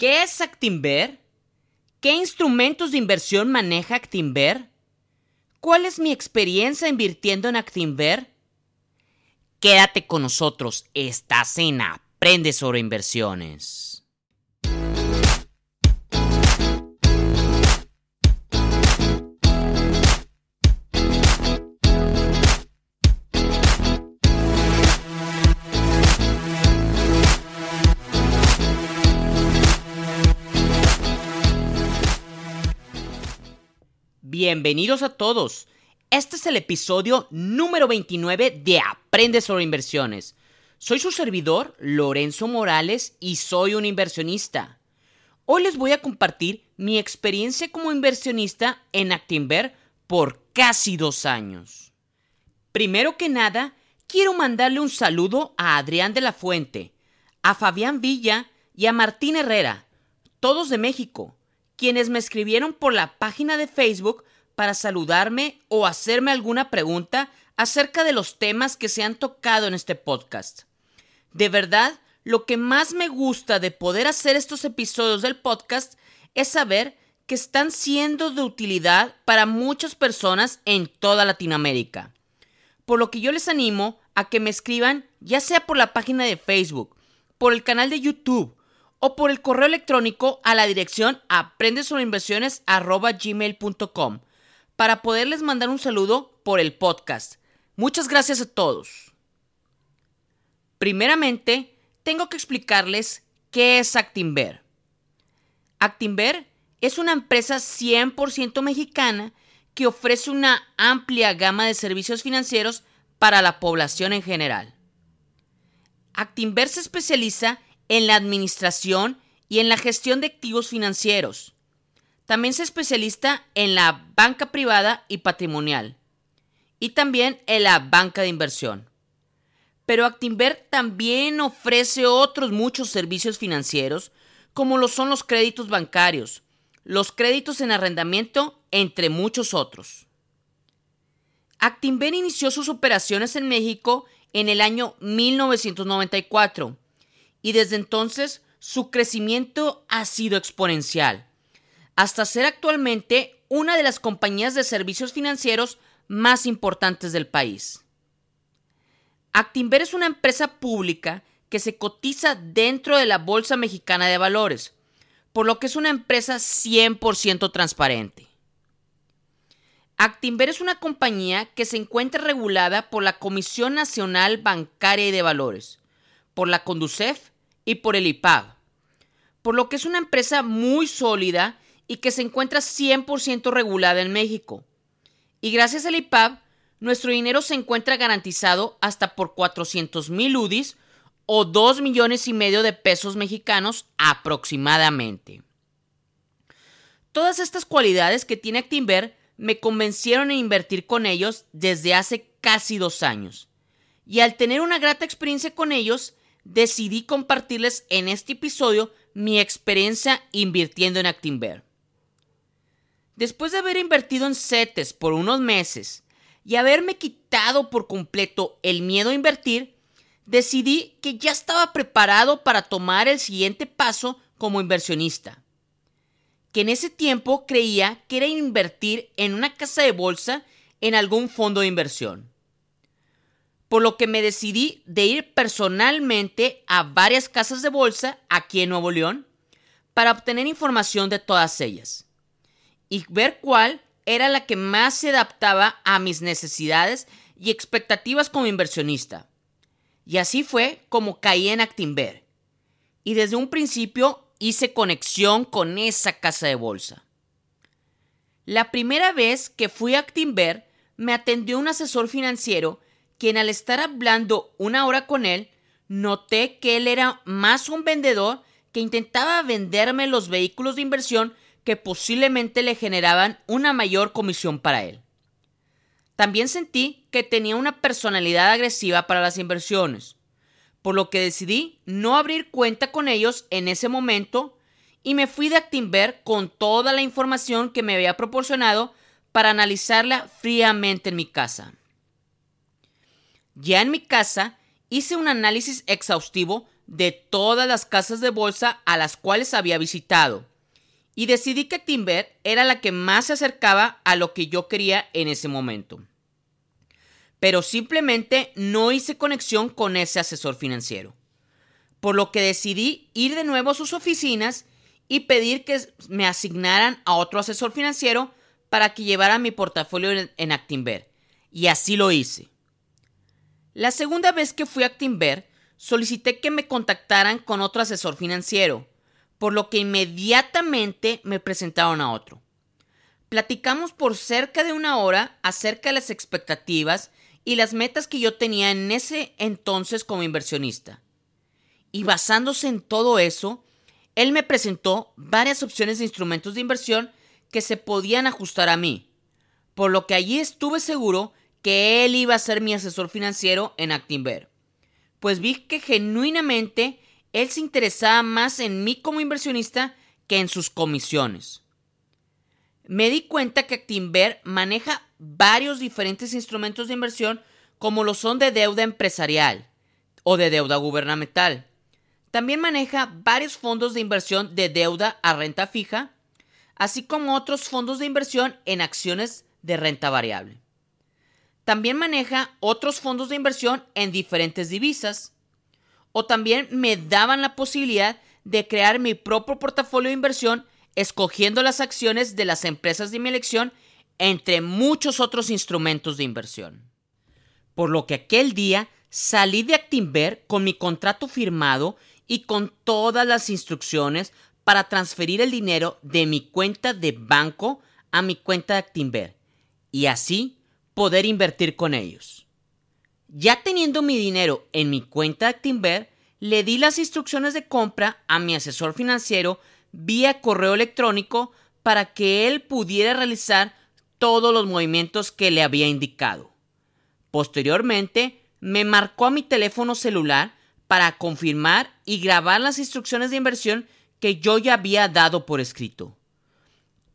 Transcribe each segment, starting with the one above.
¿Qué es Actinver? ¿Qué instrumentos de inversión maneja Actinver? ¿Cuál es mi experiencia invirtiendo en Actinver? Quédate con nosotros, estás en Aprende sobre inversiones. Bienvenidos a todos. Este es el episodio número 29 de Aprende sobre inversiones. Soy su servidor, Lorenzo Morales, y soy un inversionista. Hoy les voy a compartir mi experiencia como inversionista en Actinver por casi dos años. Primero que nada, quiero mandarle un saludo a Adrián de la Fuente, a Fabián Villa y a Martín Herrera, todos de México, quienes me escribieron por la página de Facebook para saludarme o hacerme alguna pregunta acerca de los temas que se han tocado en este podcast. De verdad, lo que más me gusta de poder hacer estos episodios del podcast es saber que están siendo de utilidad para muchas personas en toda Latinoamérica. Por lo que yo les animo a que me escriban ya sea por la página de Facebook, por el canal de YouTube o por el correo electrónico a la dirección aprendesobrinversiones.gmail.com para poderles mandar un saludo por el podcast. Muchas gracias a todos. Primeramente, tengo que explicarles qué es Actinver. Actinver es una empresa 100% mexicana que ofrece una amplia gama de servicios financieros para la población en general. Actinver se especializa en la administración y en la gestión de activos financieros, también se especialista en la banca privada y patrimonial. Y también en la banca de inversión. Pero Actinver también ofrece otros muchos servicios financieros, como son los créditos bancarios, los créditos en arrendamiento, entre muchos otros. Actinver inició sus operaciones en México en el año 1994 y desde entonces su crecimiento ha sido exponencial hasta ser actualmente una de las compañías de servicios financieros más importantes del país. Actinver es una empresa pública que se cotiza dentro de la Bolsa Mexicana de Valores, por lo que es una empresa 100% transparente. Actinver es una compañía que se encuentra regulada por la Comisión Nacional Bancaria y de Valores, por la Conducef y por el IPAB, por lo que es una empresa muy sólida y que se encuentra 100% regulada en México. Y gracias al IPAB, nuestro dinero se encuentra garantizado hasta por 400 mil UDIs o 2 millones y medio de pesos mexicanos aproximadamente. Todas estas cualidades que tiene Actinver me convencieron en invertir con ellos desde hace casi dos años. Y al tener una grata experiencia con ellos, decidí compartirles en este episodio mi experiencia invirtiendo en Actinver. Después de haber invertido en CETES por unos meses y haberme quitado por completo el miedo a invertir, decidí que ya estaba preparado para tomar el siguiente paso como inversionista. Que en ese tiempo creía que era invertir en una casa de bolsa en algún fondo de inversión. Por lo que me decidí de ir personalmente a varias casas de bolsa aquí en Nuevo León para obtener información de todas ellas y ver cuál era la que más se adaptaba a mis necesidades y expectativas como inversionista. Y así fue como caí en Actinver. Y desde un principio hice conexión con esa casa de bolsa. La primera vez que fui a Actinver me atendió un asesor financiero quien al estar hablando una hora con él, noté que él era más un vendedor que intentaba venderme los vehículos de inversión que posiblemente le generaban una mayor comisión para él. También sentí que tenía una personalidad agresiva para las inversiones, por lo que decidí no abrir cuenta con ellos en ese momento y me fui de Actinver con toda la información que me había proporcionado para analizarla fríamente en mi casa. Ya en mi casa hice un análisis exhaustivo de todas las casas de bolsa a las cuales había visitado y decidí que Timber era la que más se acercaba a lo que yo quería en ese momento. Pero simplemente no hice conexión con ese asesor financiero. Por lo que decidí ir de nuevo a sus oficinas y pedir que me asignaran a otro asesor financiero para que llevara mi portafolio en Actinver. Y así lo hice. La segunda vez que fui a Actinver, solicité que me contactaran con otro asesor financiero por lo que inmediatamente me presentaron a otro. Platicamos por cerca de una hora acerca de las expectativas y las metas que yo tenía en ese entonces como inversionista. Y basándose en todo eso, él me presentó varias opciones de instrumentos de inversión que se podían ajustar a mí, por lo que allí estuve seguro que él iba a ser mi asesor financiero en Actinver, pues vi que genuinamente él se interesaba más en mí como inversionista que en sus comisiones. Me di cuenta que Actinver maneja varios diferentes instrumentos de inversión como lo son de deuda empresarial o de deuda gubernamental. También maneja varios fondos de inversión de deuda a renta fija, así como otros fondos de inversión en acciones de renta variable. También maneja otros fondos de inversión en diferentes divisas, o también me daban la posibilidad de crear mi propio portafolio de inversión escogiendo las acciones de las empresas de mi elección entre muchos otros instrumentos de inversión. Por lo que aquel día salí de Actinver con mi contrato firmado y con todas las instrucciones para transferir el dinero de mi cuenta de banco a mi cuenta de Actinver y así poder invertir con ellos. Ya teniendo mi dinero en mi cuenta de Actinver, le di las instrucciones de compra a mi asesor financiero vía correo electrónico para que él pudiera realizar todos los movimientos que le había indicado. Posteriormente, me marcó a mi teléfono celular para confirmar y grabar las instrucciones de inversión que yo ya había dado por escrito.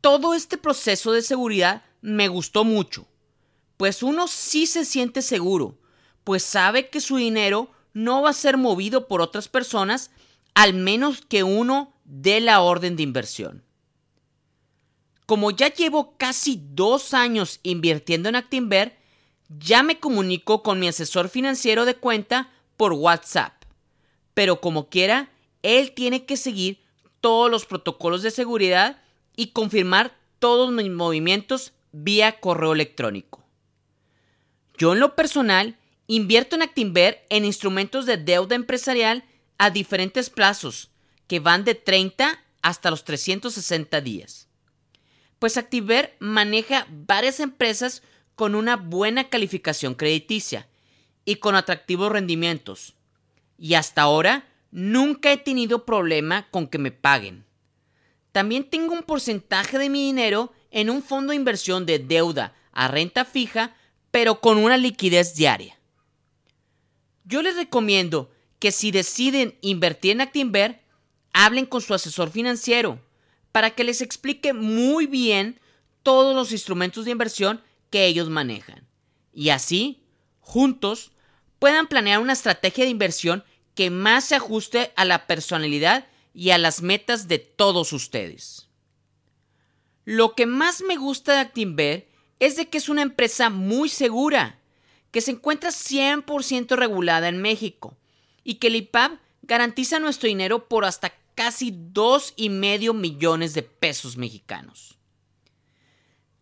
Todo este proceso de seguridad me gustó mucho, pues uno sí se siente seguro, pues sabe que su dinero no va a ser movido por otras personas al menos que uno dé la orden de inversión. Como ya llevo casi dos años invirtiendo en Actinver, ya me comunico con mi asesor financiero de cuenta por WhatsApp. Pero como quiera, él tiene que seguir todos los protocolos de seguridad y confirmar todos mis movimientos vía correo electrónico. Yo en lo personal invierto en Actinver en instrumentos de deuda empresarial a diferentes plazos que van de 30 hasta los 360 días. Pues Actinver maneja varias empresas con una buena calificación crediticia y con atractivos rendimientos. Y hasta ahora nunca he tenido problema con que me paguen. También tengo un porcentaje de mi dinero en un fondo de inversión de deuda a renta fija pero con una liquidez diaria. Yo les recomiendo que si deciden invertir en Actinver, hablen con su asesor financiero para que les explique muy bien todos los instrumentos de inversión que ellos manejan. Y así, juntos, puedan planear una estrategia de inversión que más se ajuste a la personalidad y a las metas de todos ustedes. Lo que más me gusta de Actinver es de que es una empresa muy segura, que se encuentra 100% regulada en México y que el IPAB garantiza nuestro dinero por hasta casi 2,5 millones de pesos mexicanos.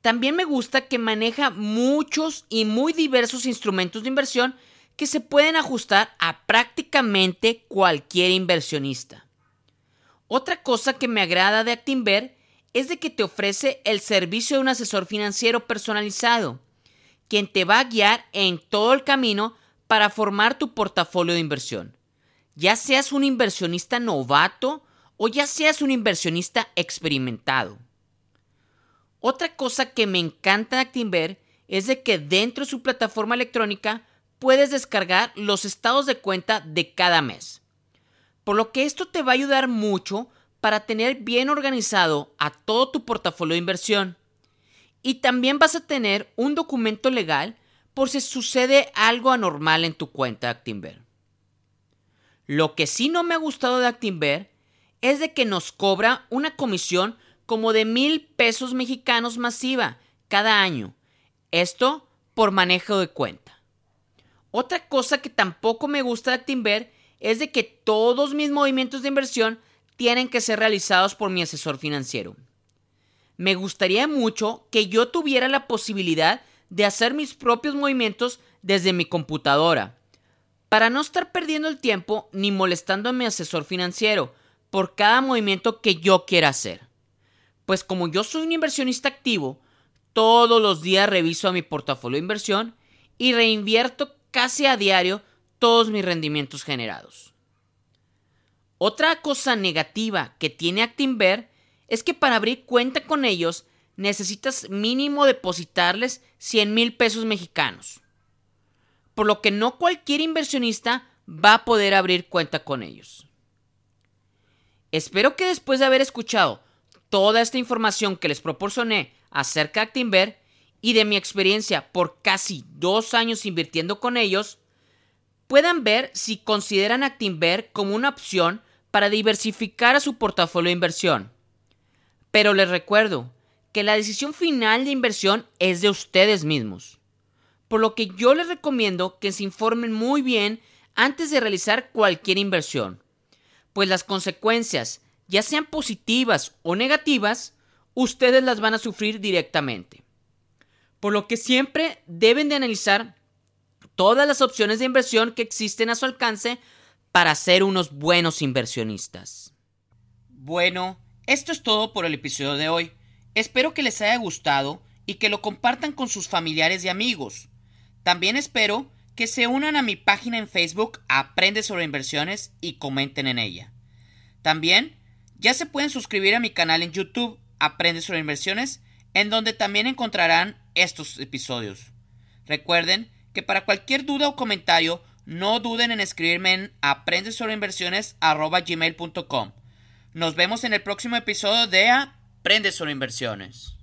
También me gusta que maneja muchos y muy diversos instrumentos de inversión que se pueden ajustar a prácticamente cualquier inversionista. Otra cosa que me agrada de Actinver es de que te ofrece el servicio de un asesor financiero personalizado, quien te va a guiar en todo el camino para formar tu portafolio de inversión. Ya seas un inversionista novato o ya seas un inversionista experimentado. Otra cosa que me encanta de Actinver es de que dentro de su plataforma electrónica puedes descargar los estados de cuenta de cada mes. Por lo que esto te va a ayudar mucho para tener bien organizado a todo tu portafolio de inversión. Y también vas a tener un documento legal por si sucede algo anormal en tu cuenta Actinver. Lo que sí no me ha gustado de Actinver es de que nos cobra una comisión como de mil pesos mexicanos masiva cada año. Esto por manejo de cuenta. Otra cosa que tampoco me gusta de Actinver es de que todos mis movimientos de inversión tienen que ser realizados por mi asesor financiero. Me gustaría mucho que yo tuviera la posibilidad de hacer mis propios movimientos desde mi computadora, para no estar perdiendo el tiempo ni molestando a mi asesor financiero por cada movimiento que yo quiera hacer. Pues como yo soy un inversionista activo, todos los días reviso a mi portafolio de inversión y reinvierto casi a diario todos mis rendimientos generados. Otra cosa negativa que tiene Actinver es que para abrir cuenta con ellos necesitas mínimo depositarles 100 mil pesos mexicanos. Por lo que no cualquier inversionista va a poder abrir cuenta con ellos. Espero que después de haber escuchado toda esta información que les proporcioné acerca de Actinver y de mi experiencia por casi dos años invirtiendo con ellos, puedan ver si consideran Actinver como una opción para diversificar a su portafolio de inversión. Pero les recuerdo que la decisión final de inversión es de ustedes mismos. Por lo que yo les recomiendo que se informen muy bien antes de realizar cualquier inversión, pues las consecuencias, ya sean positivas o negativas, ustedes las van a sufrir directamente. Por lo que siempre deben de analizar todas las opciones de inversión que existen a su alcance para ser unos buenos inversionistas. Bueno, esto es todo por el episodio de hoy. Espero que les haya gustado y que lo compartan con sus familiares y amigos. También espero que se unan a mi página en Facebook Aprende sobre inversiones y comenten en ella. También ya se pueden suscribir a mi canal en YouTube Aprende sobre inversiones, en donde también encontrarán estos episodios. Recuerden que para cualquier duda o comentario, no duden en escribirme en aprendesobrinversiones.com. Nos vemos en el próximo episodio de Aprende sobre inversiones.